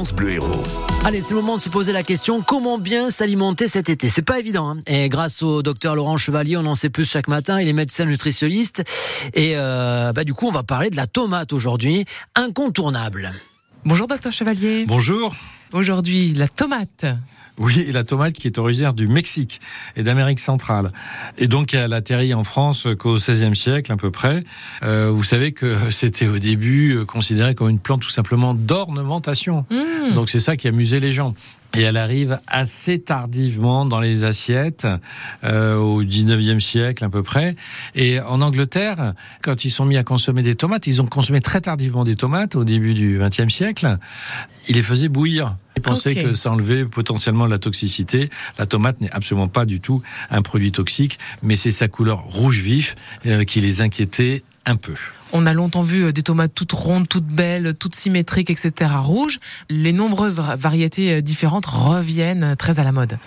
France Bleu Héros. Allez, c'est le moment de se poser la question comment bien s'alimenter cet été? C'est pas évident. Hein. et grâce au docteur Laurent Chevalier, on en sait plus chaque matin. Il est médecin nutritionniste. Et euh, bah, du coup, on va parler de la tomate aujourd'hui, incontournable. Bonjour docteur Chevalier. Bonjour. Aujourd'hui, la tomate. Oui, la tomate qui est originaire du Mexique et d'Amérique centrale. Et donc, elle atterrit en France qu'au XVIe siècle, à peu près. Euh, vous savez que c'était au début euh, considéré comme une plante tout simplement d'ornementation. Mmh. Donc, c'est ça qui amusait les gens. Et elle arrive assez tardivement dans les assiettes, euh, au 19e siècle à peu près. Et en Angleterre, quand ils sont mis à consommer des tomates, ils ont consommé très tardivement des tomates au début du 20e siècle. Ils les faisaient bouillir. Ils pensaient que ça enlevait potentiellement la toxicité. La tomate n'est absolument pas du tout un produit toxique, mais c'est sa couleur rouge vif euh, qui les inquiétait un peu. On a longtemps vu euh, des tomates toutes rondes, toutes belles, toutes symétriques, etc. rouges. Les nombreuses variétés euh, différentes reviennent euh, très à la mode.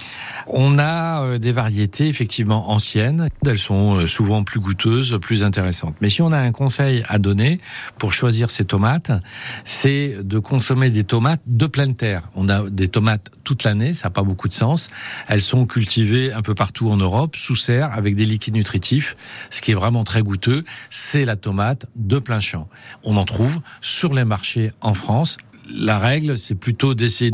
On a des variétés effectivement anciennes. Elles sont souvent plus goûteuses, plus intéressantes. Mais si on a un conseil à donner pour choisir ces tomates, c'est de consommer des tomates de pleine terre. On a des tomates toute l'année, ça n'a pas beaucoup de sens. Elles sont cultivées un peu partout en Europe, sous serre, avec des liquides nutritifs. Ce qui est vraiment très goûteux, c'est la tomate de plein champ. On en trouve sur les marchés en France. La règle, c'est plutôt d'essayer